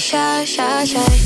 shy, shy, shy.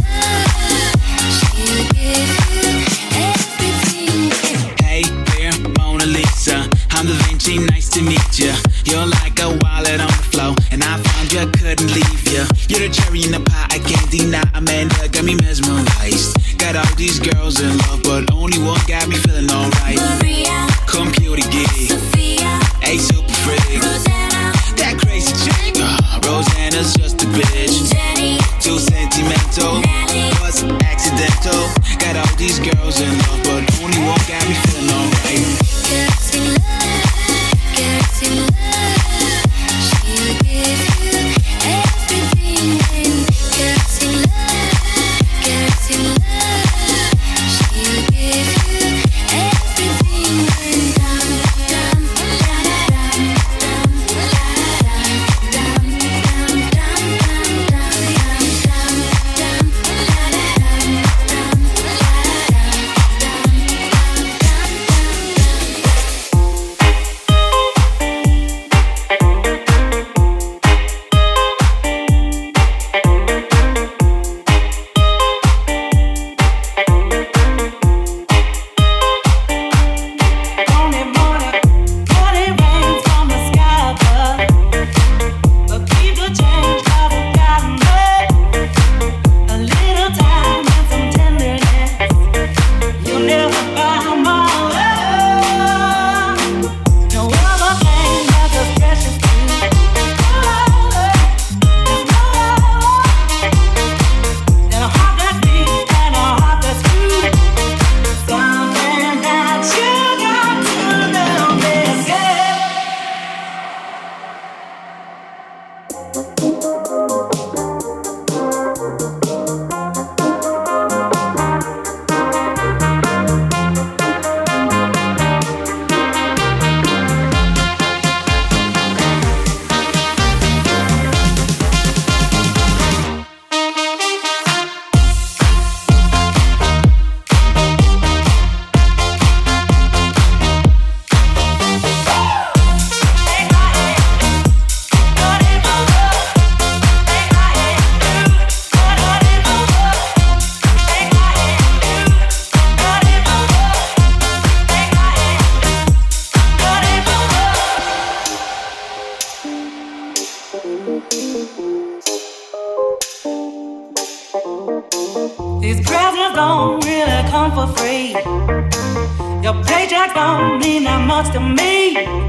Love. Much to me.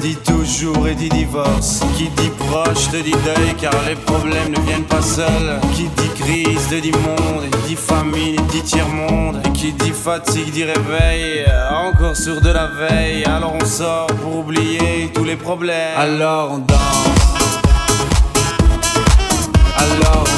Dit toujours et dit divorce. Qui dit proche te dit deuil car les problèmes ne viennent pas seuls. Qui dit crise te dit monde, dit famille, dit tiers-monde. Qui dit fatigue dit réveil, encore sur de la veille. Alors on sort pour oublier tous les problèmes. Alors on danse. Alors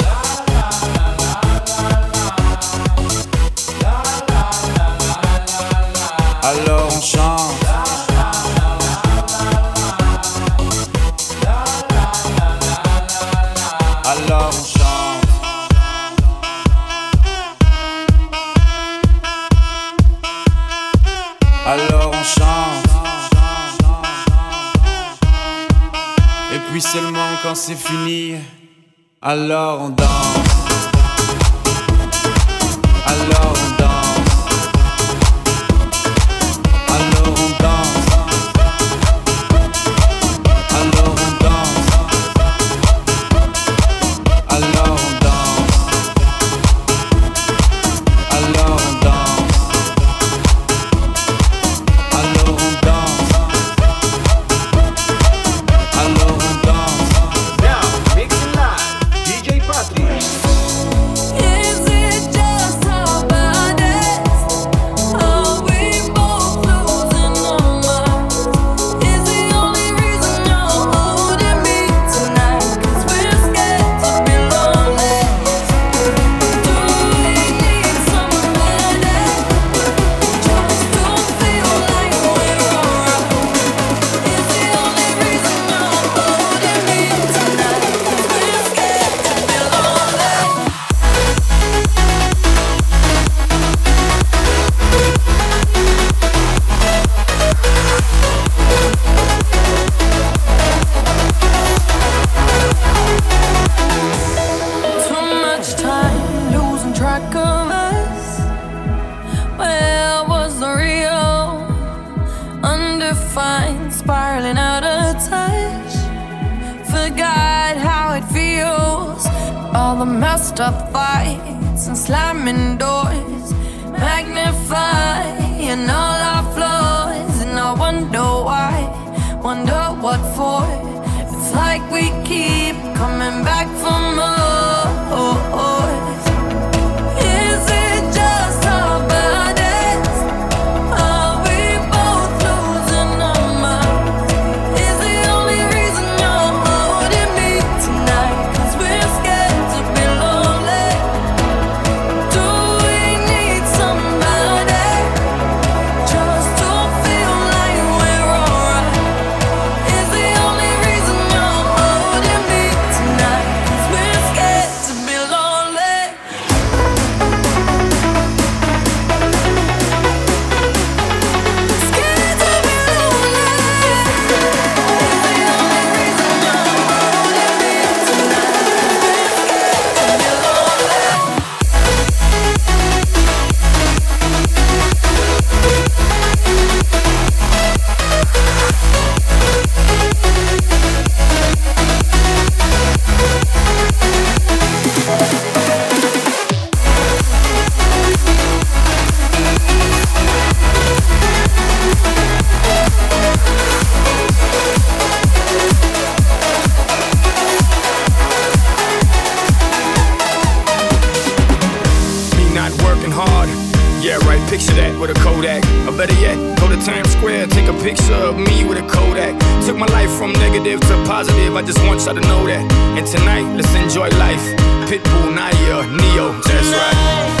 C'est fini, alors on danse. Neo. That's right.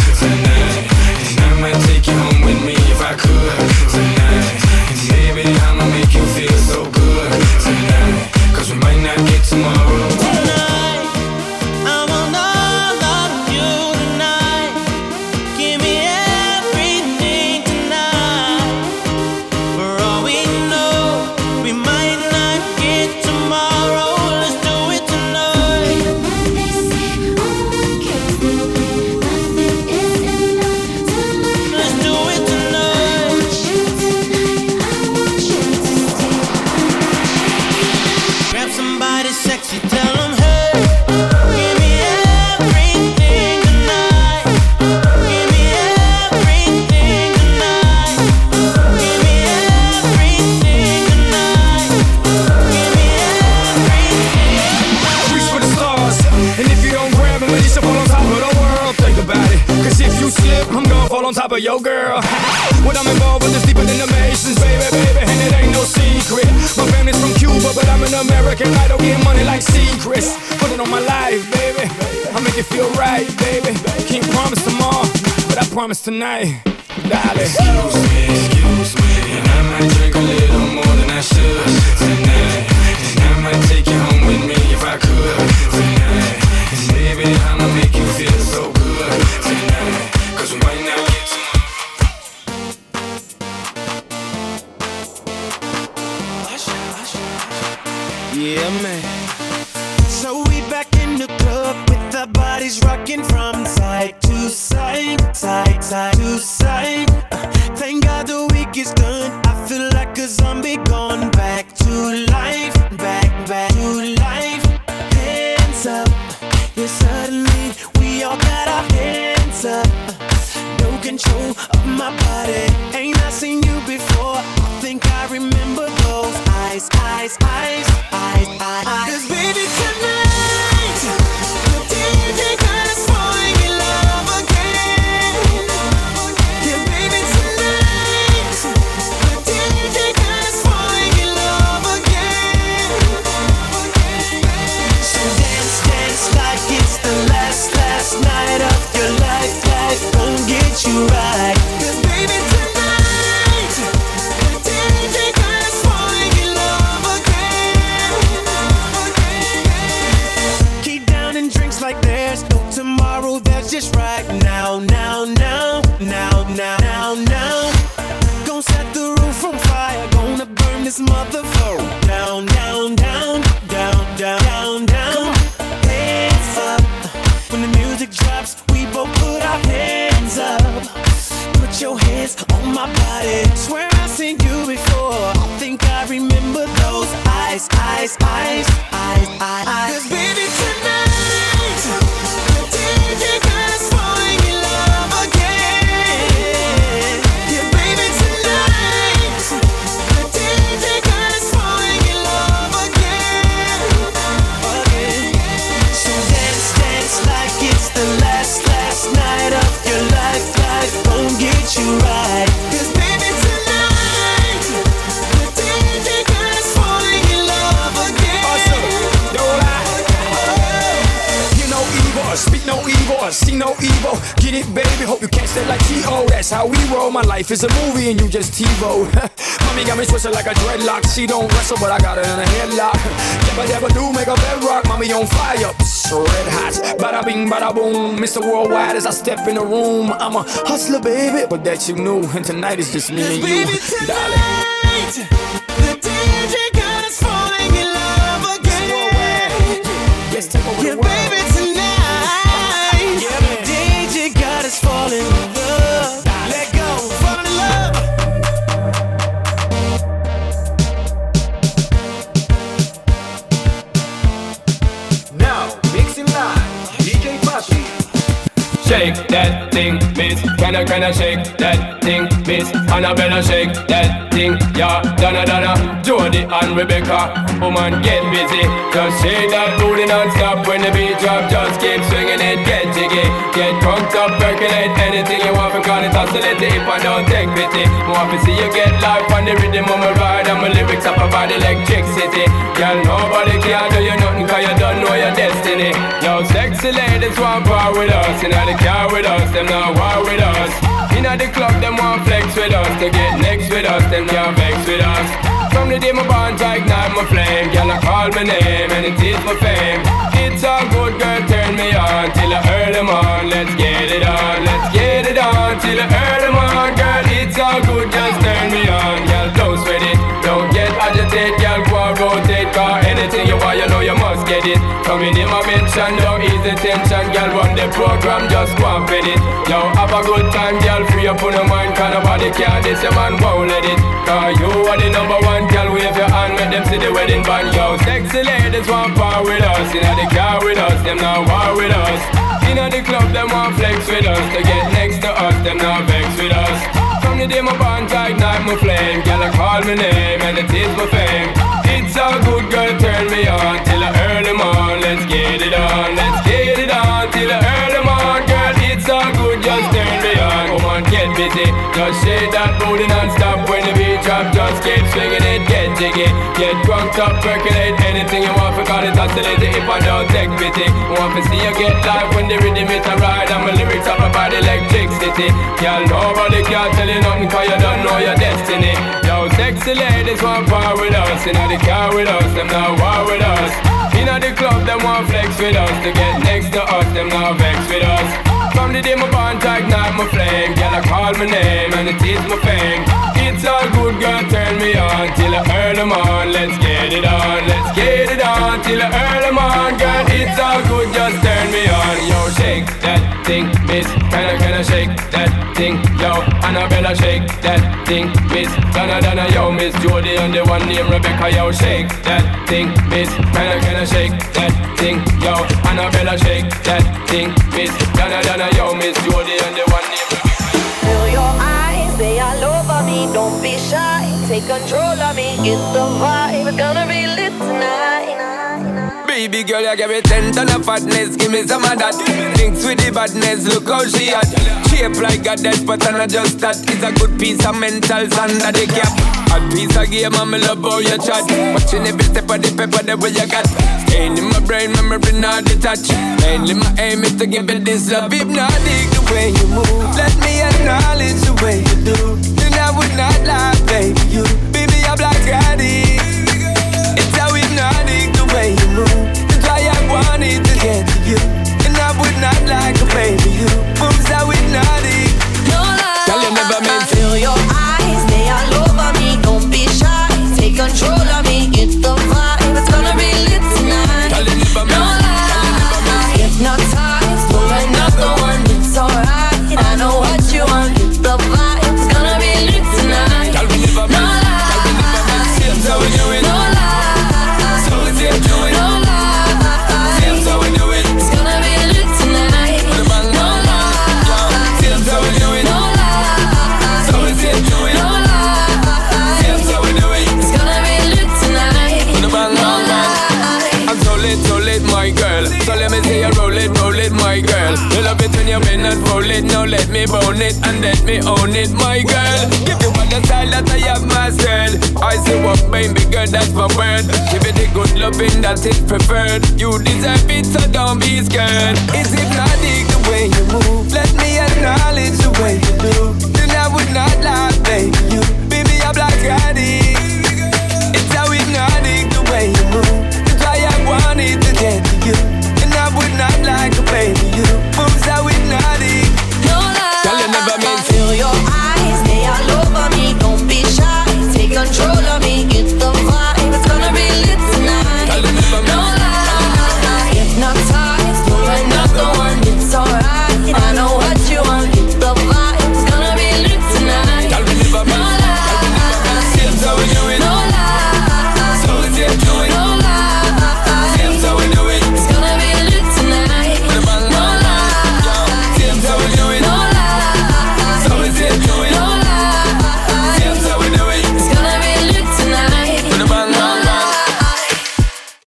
feel right, baby. Can't promise tomorrow, but I promise tonight, darling. Excuse me, excuse me, and I might drink a little more than I should tonight. And I might take you home with me if I could tonight. And baby, I'ma make you feel so good tonight. Cause not get it's Yeah, man. rocking from you right. No evil. Get it, baby. Hope you catch that like T.O. That's how we roll. My life is a movie and you just TiVo. Mommy got me twisted like a dreadlock. She don't wrestle, but I got her in a headlock. Never, never do make a bedrock. Mommy on fire. red hot. Bada bing, bada boom. Mr. Worldwide as I step in the room. I'm a hustler, baby, but that you knew. And tonight is just me and you, baby, tonight, Shake that thing, miss. Can I, can I shake that thing, miss? Annabella, shake that thing, yeah. Donna, Donna, Jody and Rebecca. Woman, get busy. Just shake that booty non-stop when the beat drop. Just keep swinging it, get jiggy. Get drunk up, percolate anything you want. Because it oscillate the hip and don't take pity. Want to see you get life on the rhythm of my ride. Lyrics up about electricity. Girl, nobody can do you nothing cause you don't know your destiny. Yo, sexy ladies want power with us. You know the car with us, them not war with us. Inna the club, them want flex with us. To get next with us, them can't vex with us. From the day my bond, I ignite my flame. Girl, I call my name and it is my fame. It's a good girl, turn me on till I earn them on. Let's get it on, let's get it on till I earn them on. Girl, it's all good, just turn me on. Girl, don't sweat it, agitated. Girl, go rotate, cause anything you want, you know you must get it. Coming in my mention, don't ease tension. Girl, run the program, just go and fit it. Yo, have a good time, girl, free up on your mind. Cause nobody care, this your man won't let it. Cause you are the number one, girl, wave your hand, make them see the wedding band. Yo, sexy ladies want power with us. Inna the car with us, them not war with us. Inna the club, them want flex with us. To get next to us, them not vex with us. From the day my bond, ignite my flame. Girl, I call my name and it is my fame. It's a good girl, turn me on till I earn them on. Let's get it on, let's get it on till I earn them on. Girl, it's all good, just turn me on. Come on, get busy. Just shake that booty non-stop when drop. Just keep swinging it, get jiggy. Get drunk up, percolate anything you want. Forgot it, oscillate the hip and don't take pity. Want to see you get live when the rhythm is a ride. And my lyrics up about electricity. Girl, nobody can tell you nothing cause you don't know your destiny. Yo, sexy ladies want power with us. Inna the car with us, them not war with us. Inna the club, them want flex with us. To get next to us, them not vex with us. From the day my bond, I ignite my flame. Girl, I call my name and it is my fame. It's all good, girl, turn me on till I earn them on. Let's get it on, let's get it on till I earn them on. Girl, it's all good, just turn me on. Yo, shake that thing, miss. Can I, can I shake that thing? Yo, Annabella, shake that thing, miss. Donna, Donna, yo, miss Jody and the one named Rebecca, yo, shake that thing, miss. Can I, can I shake that thing? Yo, Annabella, shake that thing, miss. Donna, Donna, yo, miss Jody and the one Rebecca. Feel your eyes, they all over me. Don't be shy, take control of me. It's the vibe, it's gonna be lit tonight. Baby girl, you give me ten ton of fatness, give me some of that. Thinks with the badness, look how she at. Shape like a death, but I'm not just that. It's a good piece of mental under the cap. A piece of game, I'm love how you chat. Watching every step of the paper, the way you got. Staying in my brain, memory not detached. Mainly my aim is to give it this love. If not, dig the way you move. Let me acknowledge the way you do. Then I would not lie, baby. You, baby, I'm like addict. You roll it, roll it, my girl. You love it when you bend and roll it. Now let me bone it and let me own it, my girl. Give you all the style that I have myself. I say walk, baby girl. that's my word. Give it the good loving that is preferred. You deserve it, so don't be scared. It's hypnotic the way you move. Let me acknowledge